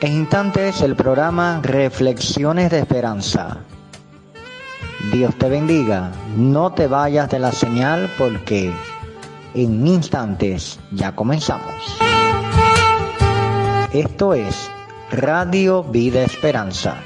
En instantes el programa Reflexiones de Esperanza. Dios te bendiga. No te vayas de la señal porque en instantes ya comenzamos. Esto es Radio Vida Esperanza.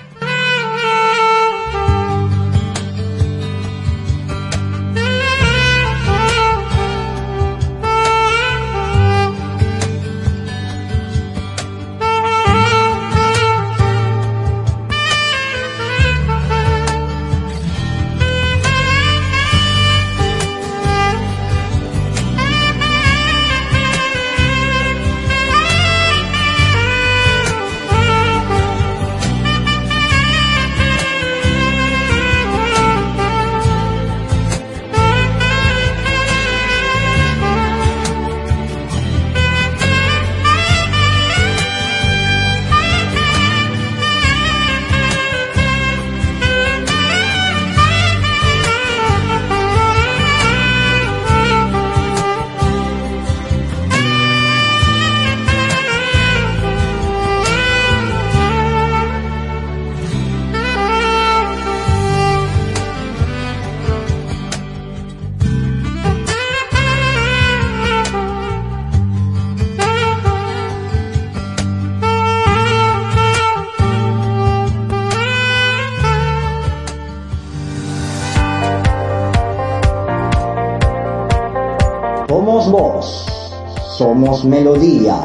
Melodía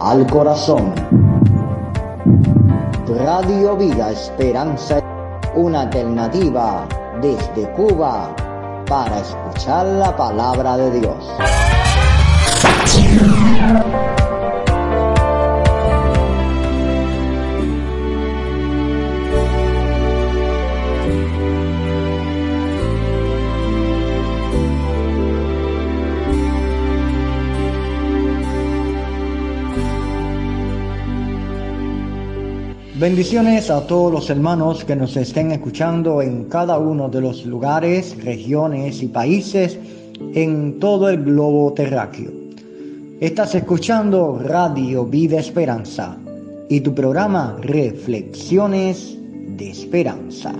al corazón. Radio Vida Esperanza, una alternativa desde Cuba para escuchar la palabra de Dios. Bendiciones a todos los hermanos que nos estén escuchando en cada uno de los lugares, regiones y países en todo el globo terráqueo. Estás escuchando Radio Vida Esperanza y tu programa Reflexiones de Esperanza.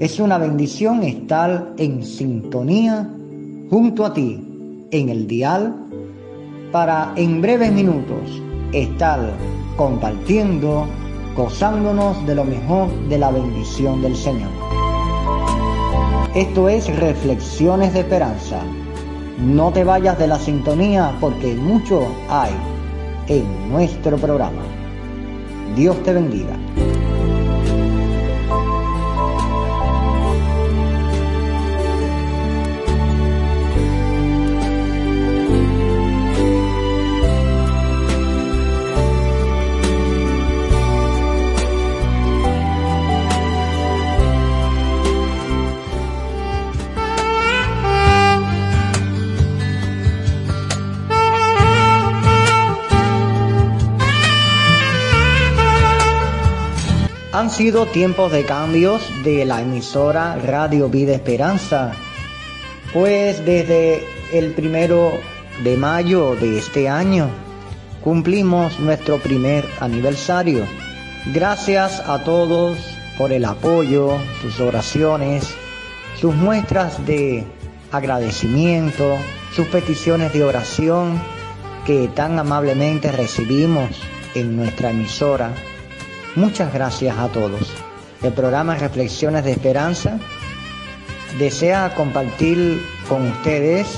Es una bendición estar en sintonía junto a ti en el dial para en breves minutos estar compartiendo gozándonos de lo mejor de la bendición del Señor. Esto es Reflexiones de Esperanza. No te vayas de la sintonía porque mucho hay en nuestro programa. Dios te bendiga. Sido tiempos de cambios de la emisora Radio Vida Esperanza, pues desde el primero de mayo de este año cumplimos nuestro primer aniversario. Gracias a todos por el apoyo, sus oraciones, sus muestras de agradecimiento, sus peticiones de oración que tan amablemente recibimos en nuestra emisora. Muchas gracias a todos. El programa Reflexiones de Esperanza desea compartir con ustedes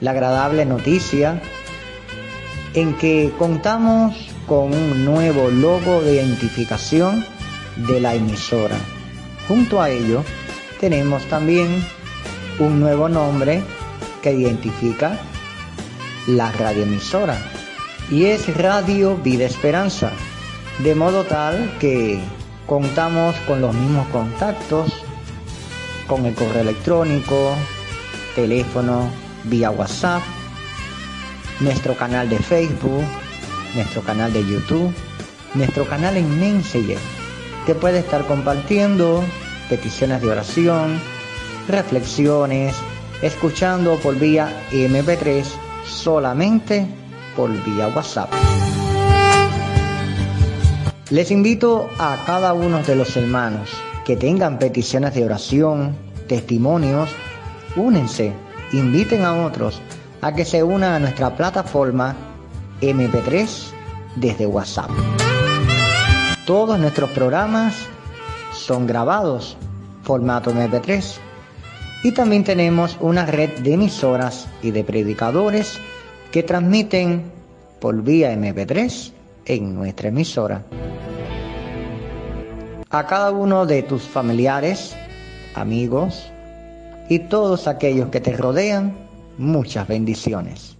la agradable noticia en que contamos con un nuevo logo de identificación de la emisora. Junto a ello, tenemos también un nuevo nombre que identifica la radioemisora y es Radio Vida Esperanza de modo tal que contamos con los mismos contactos, con el correo electrónico, teléfono, vía WhatsApp, nuestro canal de Facebook, nuestro canal de YouTube, nuestro canal en Messenger, que puede estar compartiendo peticiones de oración, reflexiones, escuchando por vía MP3 solamente por vía WhatsApp. Les invito a cada uno de los hermanos que tengan peticiones de oración, testimonios, únense, inviten a otros a que se unan a nuestra plataforma MP3 desde WhatsApp. Todos nuestros programas son grabados formato MP3 y también tenemos una red de emisoras y de predicadores que transmiten por vía MP3 en nuestra emisora. A cada uno de tus familiares, amigos y todos aquellos que te rodean, muchas bendiciones.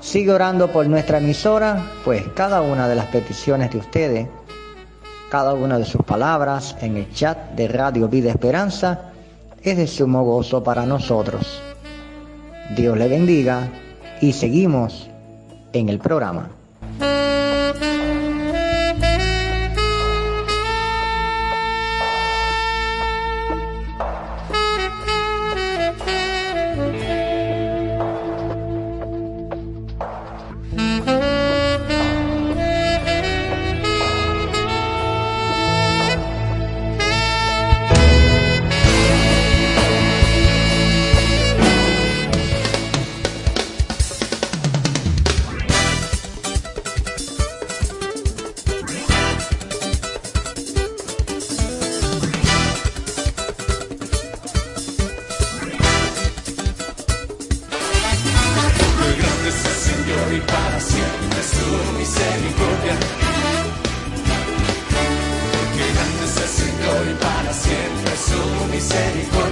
Sigue orando por nuestra emisora, pues cada una de las peticiones de ustedes, cada una de sus palabras en el chat de Radio Vida Esperanza es de sumo gozo para nosotros. Dios le bendiga y seguimos en el programa. misericordia.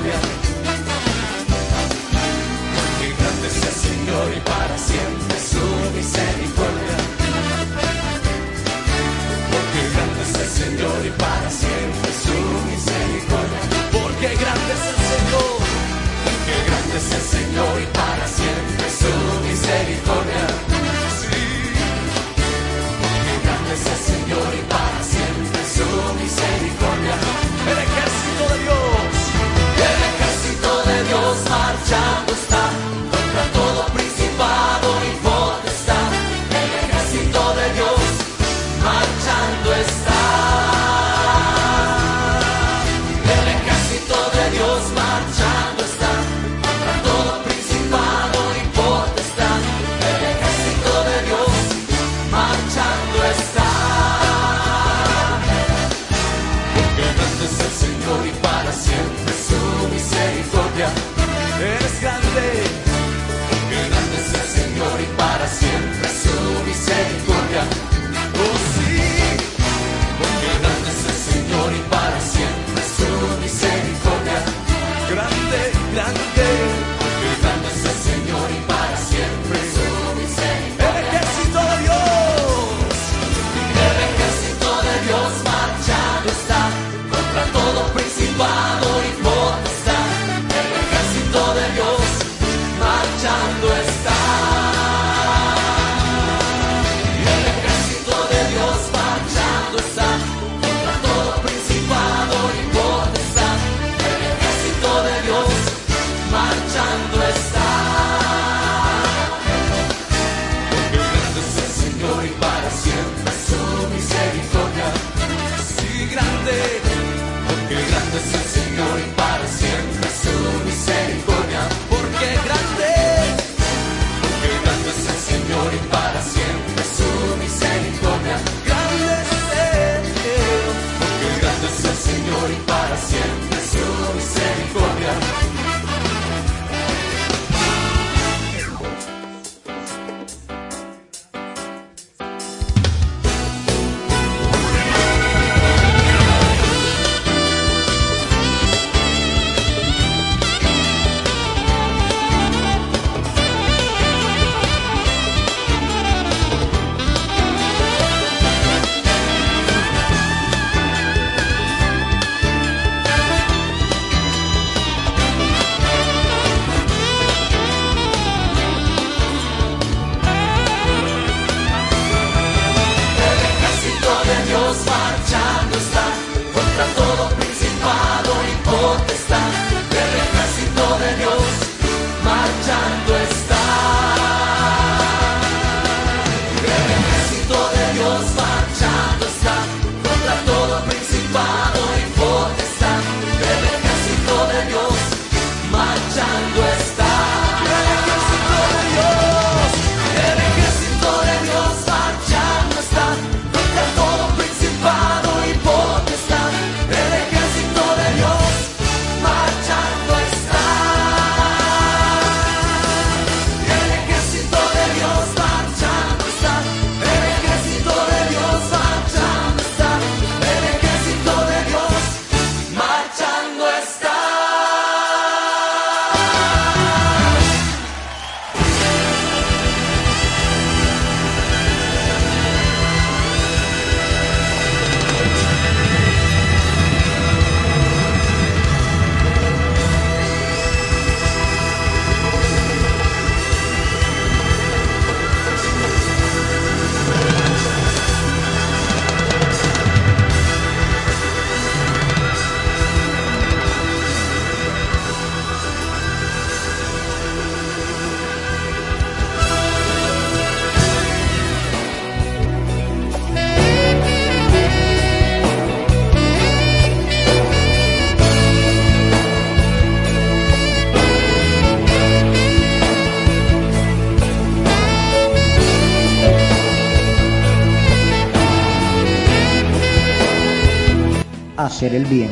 Hacer el bien.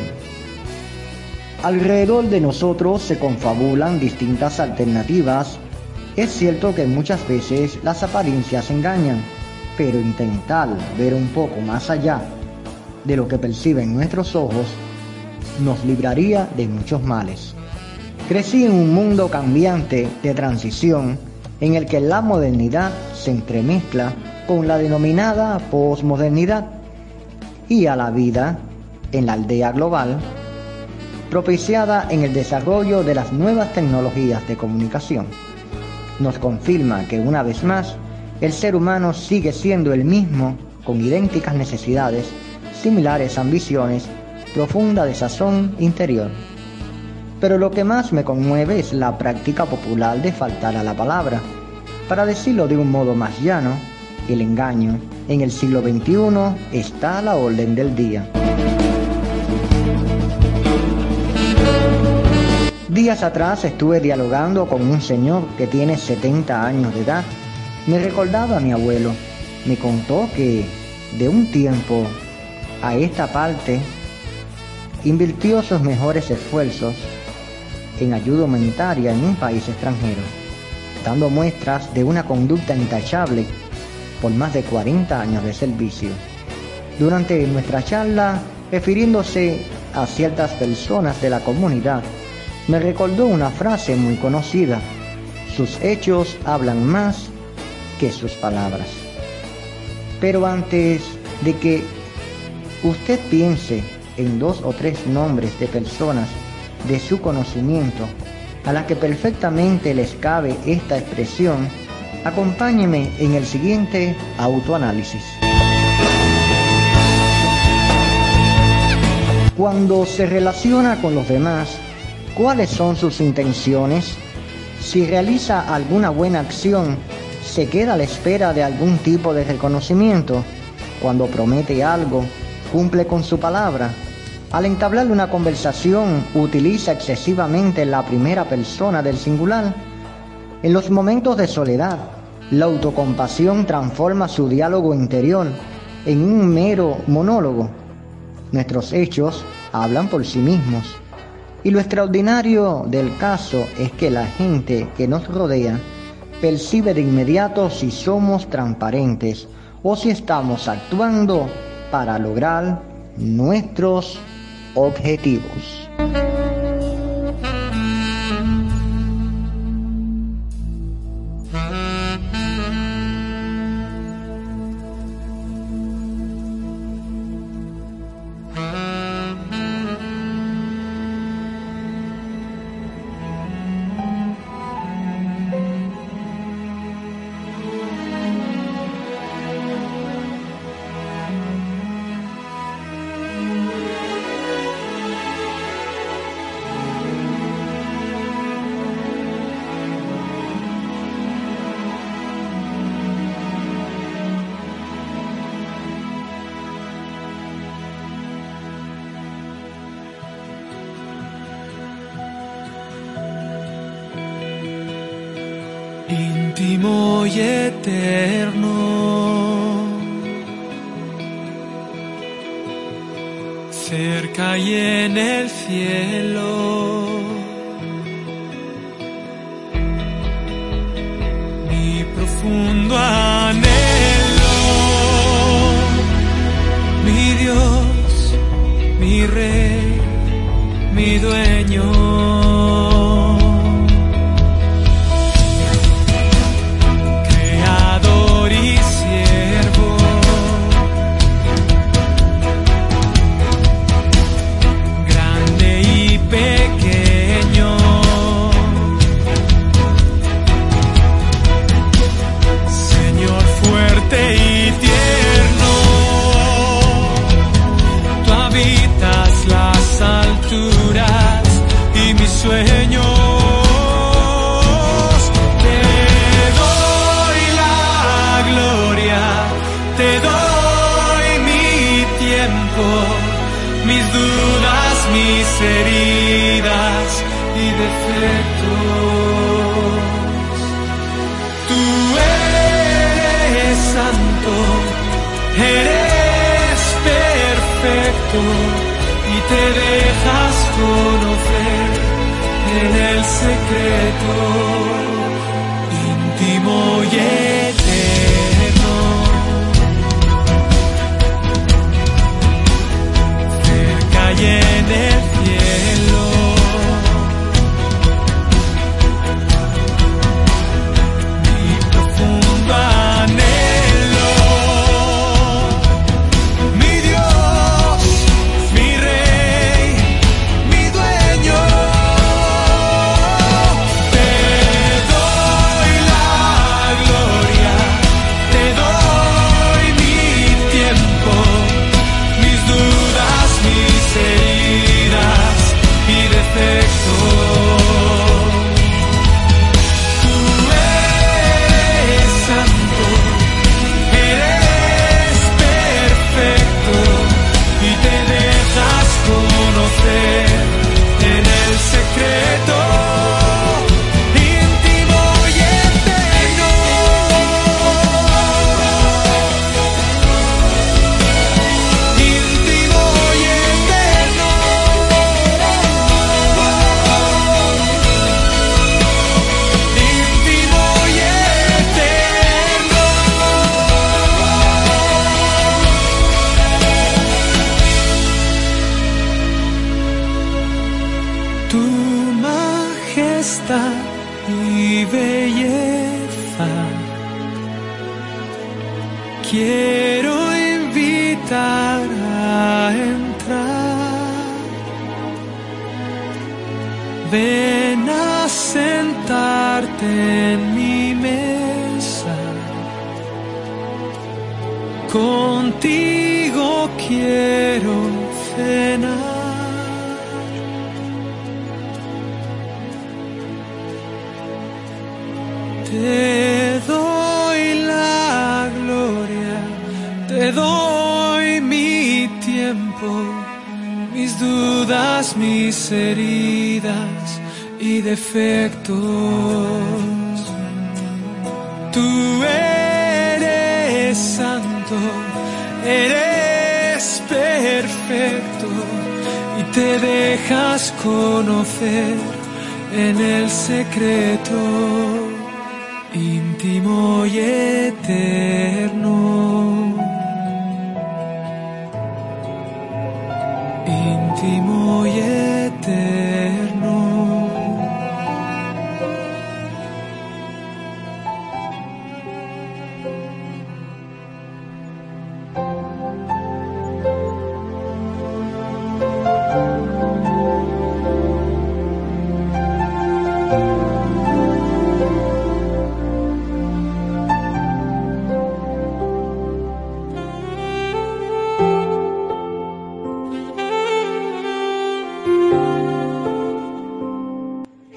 Alrededor de nosotros se confabulan distintas alternativas. Es cierto que muchas veces las apariencias engañan, pero intentar ver un poco más allá de lo que perciben nuestros ojos nos libraría de muchos males. Crecí en un mundo cambiante de transición en el que la modernidad se entremezcla con la denominada posmodernidad y a la vida en la aldea global propiciada en el desarrollo de las nuevas tecnologías de comunicación. Nos confirma que una vez más el ser humano sigue siendo el mismo con idénticas necesidades, similares ambiciones, profunda desazón interior. Pero lo que más me conmueve es la práctica popular de faltar a la palabra. Para decirlo de un modo más llano, el engaño en el siglo XXI está a la orden del día. Días atrás estuve dialogando con un señor que tiene 70 años de edad. Me recordaba a mi abuelo. Me contó que de un tiempo a esta parte invirtió sus mejores esfuerzos en ayuda humanitaria en un país extranjero, dando muestras de una conducta intachable por más de 40 años de servicio. Durante nuestra charla, refiriéndose a ciertas personas de la comunidad, me recordó una frase muy conocida. Sus hechos hablan más que sus palabras. Pero antes de que usted piense en dos o tres nombres de personas de su conocimiento a las que perfectamente les cabe esta expresión, acompáñeme en el siguiente autoanálisis. Cuando se relaciona con los demás, cuáles son sus intenciones, si realiza alguna buena acción, se queda a la espera de algún tipo de reconocimiento, cuando promete algo, cumple con su palabra, al entablar una conversación utiliza excesivamente la primera persona del singular. En los momentos de soledad, la autocompasión transforma su diálogo interior en un mero monólogo. Nuestros hechos hablan por sí mismos. Y lo extraordinario del caso es que la gente que nos rodea percibe de inmediato si somos transparentes o si estamos actuando para lograr nuestros objetivos. Íntimo y eterno. Cerca y en el cielo. Mi profundo anhelo, mis dudas, mis heridas y defectos. Tú eres santo, eres perfecto y te dejas conocer en el secreto íntimo y dudas, mis heridas y defectos. Tú eres santo, eres perfecto y te dejas conocer en el secreto íntimo y eterno. Íntimo y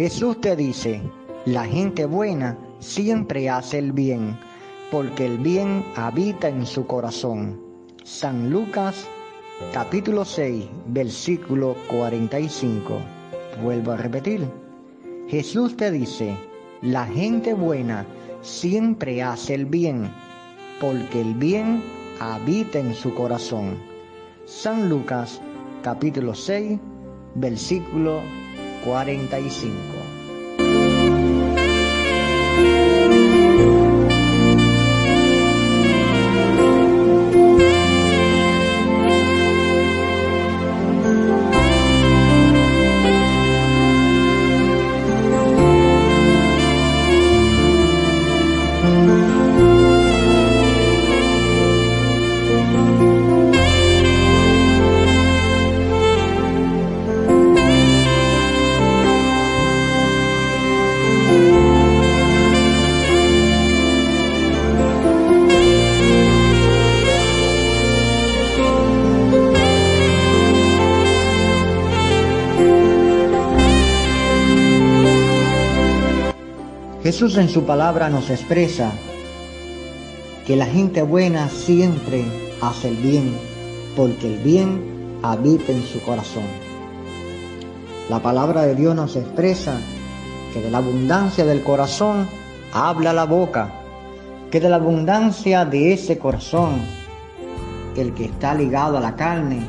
Jesús te dice, la gente buena siempre hace el bien, porque el bien habita en su corazón. San Lucas capítulo 6, versículo 45. Vuelvo a repetir. Jesús te dice, la gente buena siempre hace el bien, porque el bien habita en su corazón. San Lucas capítulo 6, versículo 45. Jesús en su palabra nos expresa que la gente buena siempre hace el bien, porque el bien habita en su corazón. La palabra de Dios nos expresa que de la abundancia del corazón habla la boca, que de la abundancia de ese corazón, el que está ligado a la carne,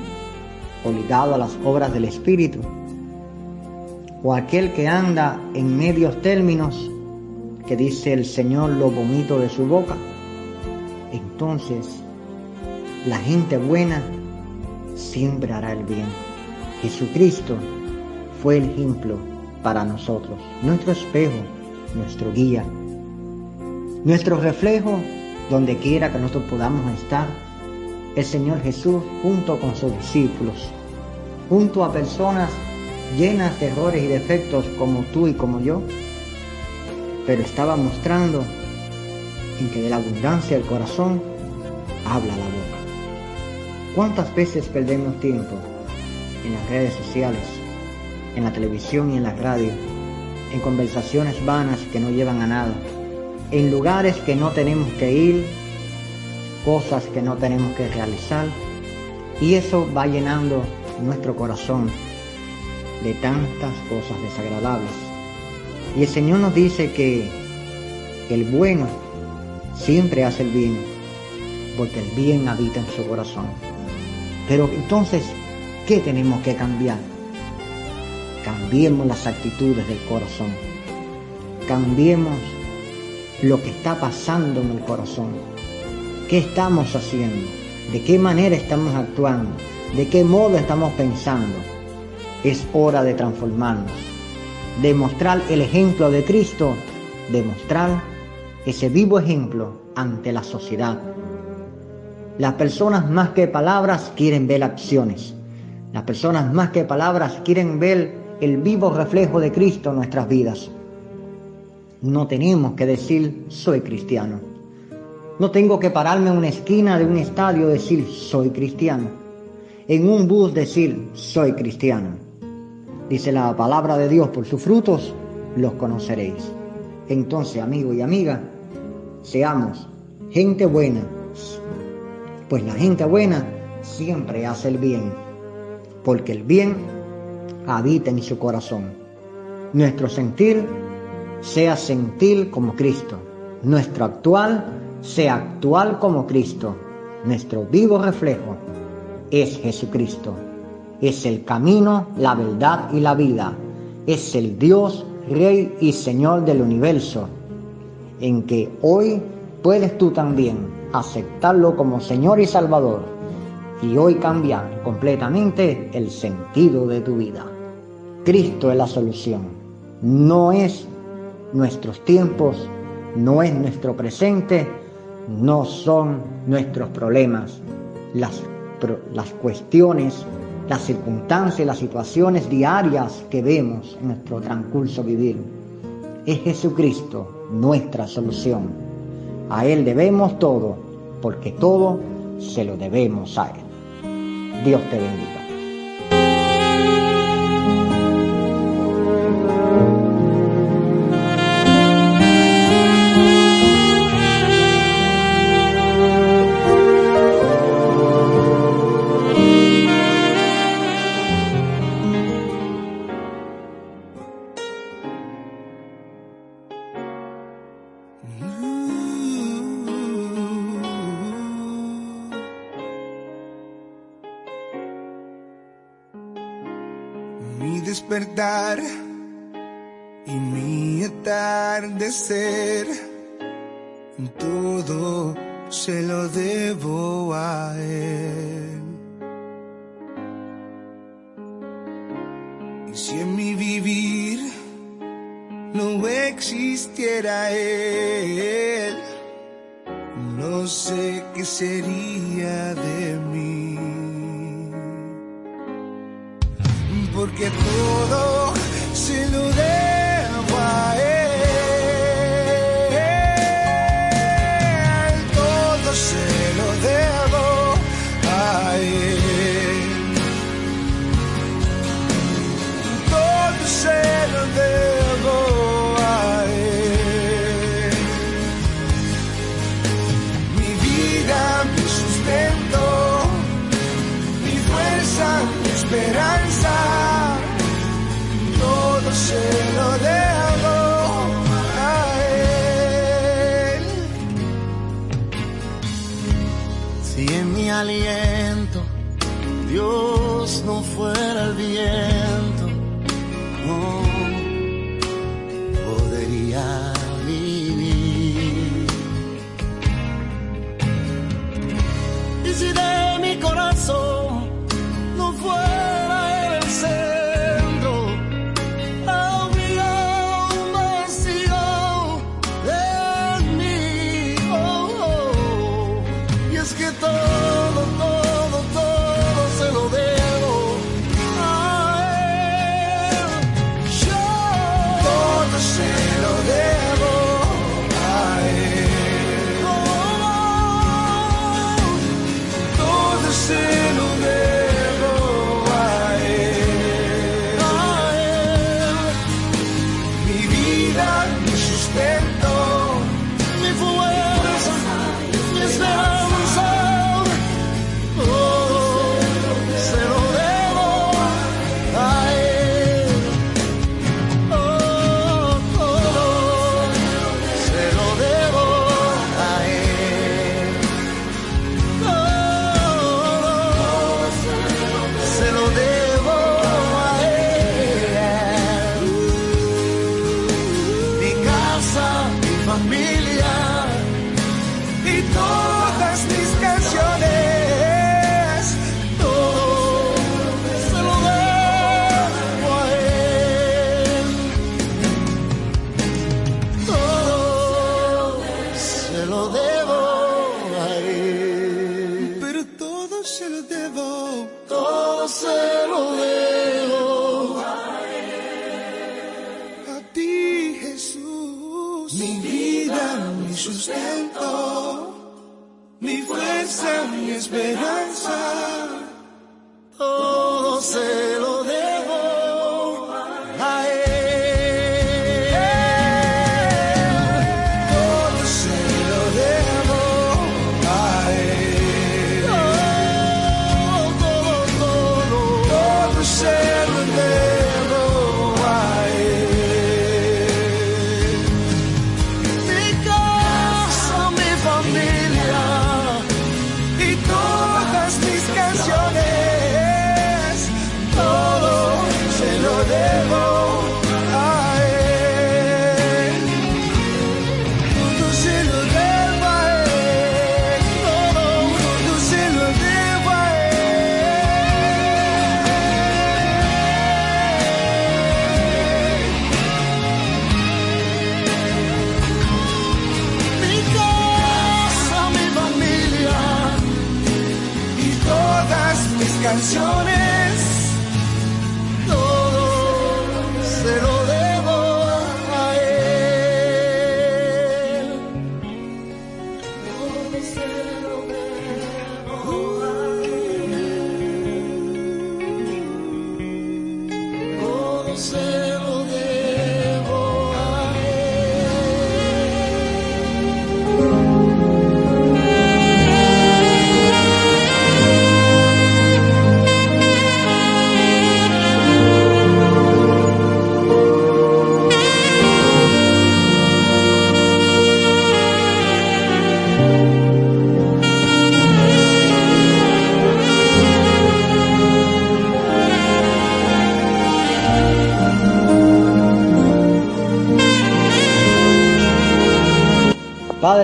o ligado a las obras del Espíritu, o aquel que anda en medios términos, que dice el Señor lo vomito de su boca, entonces la gente buena siempre hará el bien. Jesucristo fue el ejemplo para nosotros, nuestro espejo, nuestro guía, nuestro reflejo donde quiera que nosotros podamos estar. El Señor Jesús junto con sus discípulos, junto a personas llenas de errores y defectos como tú y como yo, pero estaba mostrando en que de la abundancia del corazón habla la boca. ¿Cuántas veces perdemos tiempo en las redes sociales, en la televisión y en la radio, en conversaciones vanas que no llevan a nada, en lugares que no tenemos que ir, cosas que no tenemos que realizar? Y eso va llenando nuestro corazón de tantas cosas desagradables. Y el Señor nos dice que el bueno siempre hace el bien, porque el bien habita en su corazón. Pero entonces, ¿qué tenemos que cambiar? Cambiemos las actitudes del corazón. Cambiemos lo que está pasando en el corazón. ¿Qué estamos haciendo? ¿De qué manera estamos actuando? ¿De qué modo estamos pensando? Es hora de transformarnos, de mostrar el ejemplo de Cristo, de mostrar ese vivo ejemplo ante la sociedad. Las personas más que palabras quieren ver acciones. Las personas más que palabras quieren ver el vivo reflejo de Cristo en nuestras vidas. No tenemos que decir soy cristiano. No tengo que pararme en una esquina de un estadio y decir soy cristiano. En un bus decir soy cristiano. Dice la palabra de Dios, por sus frutos los conoceréis. Entonces, amigo y amiga, seamos gente buena, pues la gente buena siempre hace el bien, porque el bien habita en su corazón. Nuestro sentir sea sentir como Cristo, nuestro actual sea actual como Cristo, nuestro vivo reflejo es Jesucristo es el camino, la verdad y la vida. Es el Dios, Rey y Señor del universo, en que hoy puedes tú también aceptarlo como Señor y Salvador y hoy cambiar completamente el sentido de tu vida. Cristo es la solución. No es nuestros tiempos, no es nuestro presente, no son nuestros problemas, las, las cuestiones las circunstancias, las situaciones diarias que vemos en nuestro transcurso vivir. Es Jesucristo nuestra solución. A Él debemos todo, porque todo se lo debemos a Él. Dios te bendiga. Si en mi vivir no existiera él, no sé qué sería de mí. porque todo easy there. familia. Fuerza, mi esperanza.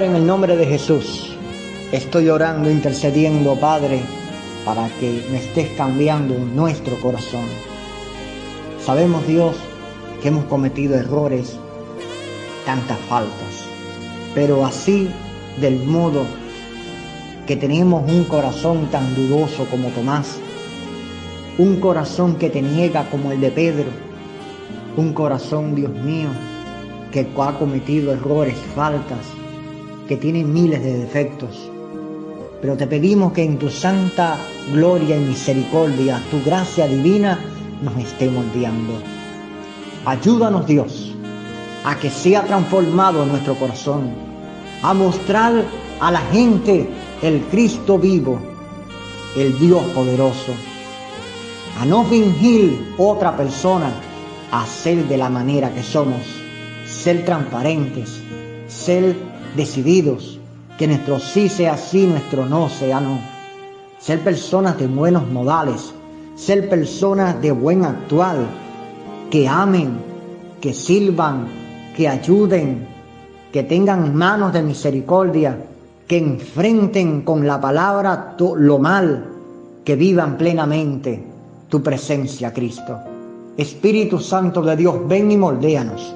En el nombre de Jesús, estoy orando, intercediendo, Padre, para que me estés cambiando nuestro corazón. Sabemos, Dios, que hemos cometido errores, tantas faltas, pero así del modo que tenemos un corazón tan dudoso como Tomás, un corazón que te niega como el de Pedro, un corazón, Dios mío, que ha cometido errores, faltas, que tiene miles de defectos. Pero te pedimos que en tu santa gloria y misericordia, tu gracia divina, nos esté moldeando. Ayúdanos Dios a que sea transformado nuestro corazón, a mostrar a la gente el Cristo vivo, el Dios poderoso, a no fingir otra persona, a ser de la manera que somos, ser transparentes, ser decididos, que nuestro sí sea sí, nuestro no sea no, ser personas de buenos modales, ser personas de buen actual, que amen, que sirvan, que ayuden, que tengan manos de misericordia, que enfrenten con la palabra lo mal, que vivan plenamente tu presencia, Cristo. Espíritu Santo de Dios, ven y moldéanos.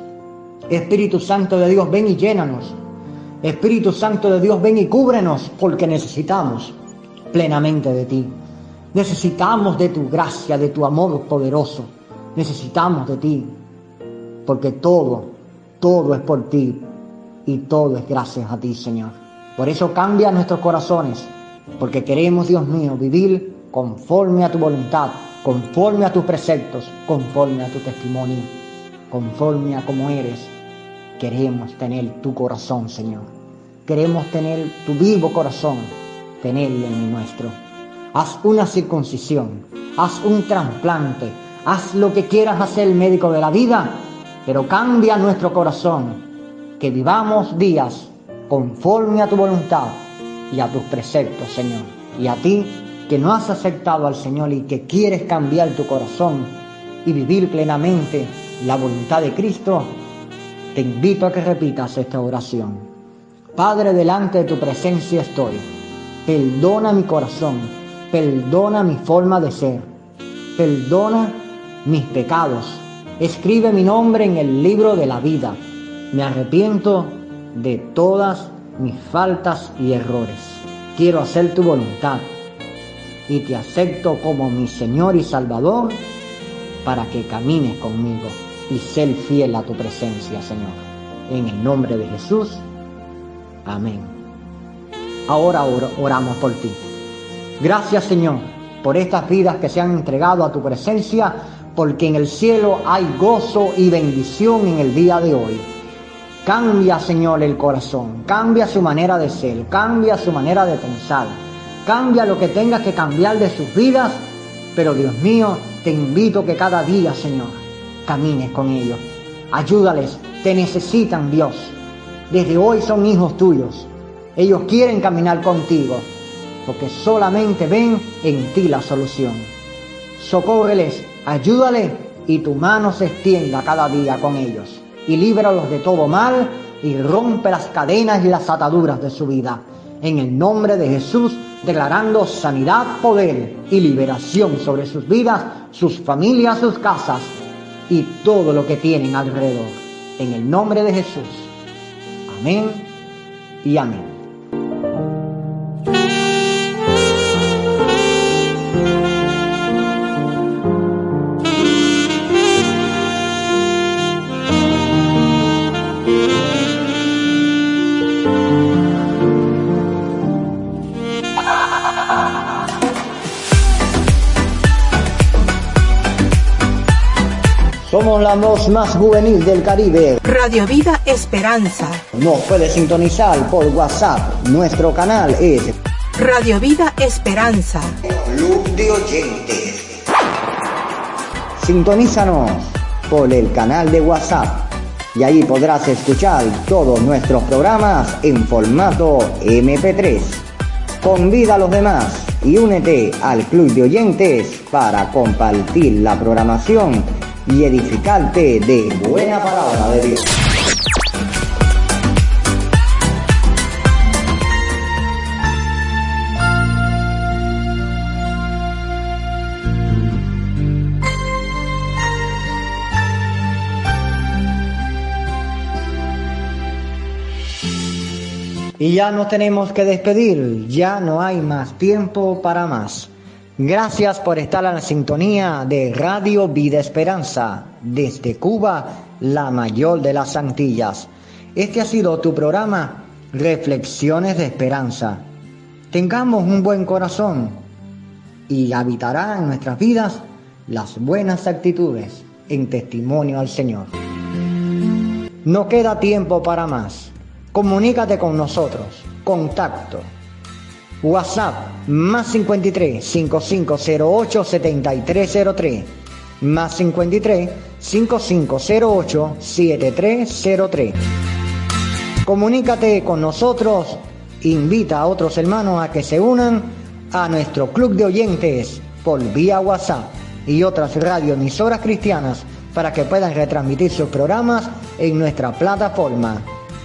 Espíritu Santo de Dios, ven y llénanos. Espíritu Santo de Dios, ven y cúbrenos porque necesitamos plenamente de ti. Necesitamos de tu gracia, de tu amor poderoso. Necesitamos de ti porque todo, todo es por ti y todo es gracias a ti, Señor. Por eso cambia nuestros corazones, porque queremos, Dios mío, vivir conforme a tu voluntad, conforme a tus preceptos, conforme a tu testimonio, conforme a como eres. Queremos tener tu corazón, Señor. Queremos tener tu vivo corazón, tenerlo en el nuestro. Haz una circuncisión, haz un trasplante, haz lo que quieras hacer, médico de la vida, pero cambia nuestro corazón, que vivamos días conforme a tu voluntad y a tus preceptos, Señor. Y a ti que no has aceptado al Señor y que quieres cambiar tu corazón y vivir plenamente la voluntad de Cristo, te invito a que repitas esta oración. Padre, delante de tu presencia estoy. Perdona mi corazón, perdona mi forma de ser, perdona mis pecados. Escribe mi nombre en el libro de la vida. Me arrepiento de todas mis faltas y errores. Quiero hacer tu voluntad y te acepto como mi Señor y Salvador para que camines conmigo y ser fiel a tu presencia, Señor. En el nombre de Jesús. Amén. Ahora oramos por ti. Gracias Señor por estas vidas que se han entregado a tu presencia, porque en el cielo hay gozo y bendición en el día de hoy. Cambia, Señor, el corazón, cambia su manera de ser, cambia su manera de pensar, cambia lo que tengas que cambiar de sus vidas, pero Dios mío, te invito que cada día, Señor, camines con ellos. Ayúdales, te necesitan, Dios. Desde hoy son hijos tuyos. Ellos quieren caminar contigo, porque solamente ven en ti la solución. Socórreles, ayúdales y tu mano se extienda cada día con ellos y líbralos de todo mal y rompe las cadenas y las ataduras de su vida. En el nombre de Jesús, declarando sanidad, poder y liberación sobre sus vidas, sus familias, sus casas y todo lo que tienen alrededor. En el nombre de Jesús. Amén y amén. Somos la voz más juvenil del Caribe. Radio Vida Esperanza. Nos puede sintonizar por WhatsApp. Nuestro canal es Radio Vida Esperanza. Club de Oyentes. Sintonízanos por el canal de WhatsApp y ahí podrás escuchar todos nuestros programas en formato MP3. Convida a los demás y únete al Club de Oyentes para compartir la programación y edificarte de buena palabra de Dios. Y ya nos tenemos que despedir, ya no hay más tiempo para más. Gracias por estar en la sintonía de Radio Vida Esperanza desde Cuba, la mayor de las Antillas. Este ha sido tu programa Reflexiones de Esperanza. Tengamos un buen corazón y habitará en nuestras vidas las buenas actitudes en testimonio al Señor. No queda tiempo para más. Comunícate con nosotros. Contacto WhatsApp más 53 5508 7303 más 53 5508 7303. Comunícate con nosotros, invita a otros hermanos a que se unan a nuestro club de oyentes por vía WhatsApp y otras radioemisoras cristianas para que puedan retransmitir sus programas en nuestra plataforma.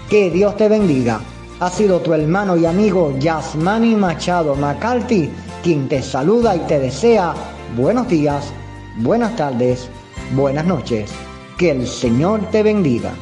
Que Dios te bendiga ha sido tu hermano y amigo Yasmani Machado McCarthy quien te saluda y te desea buenos días, buenas tardes, buenas noches. Que el Señor te bendiga.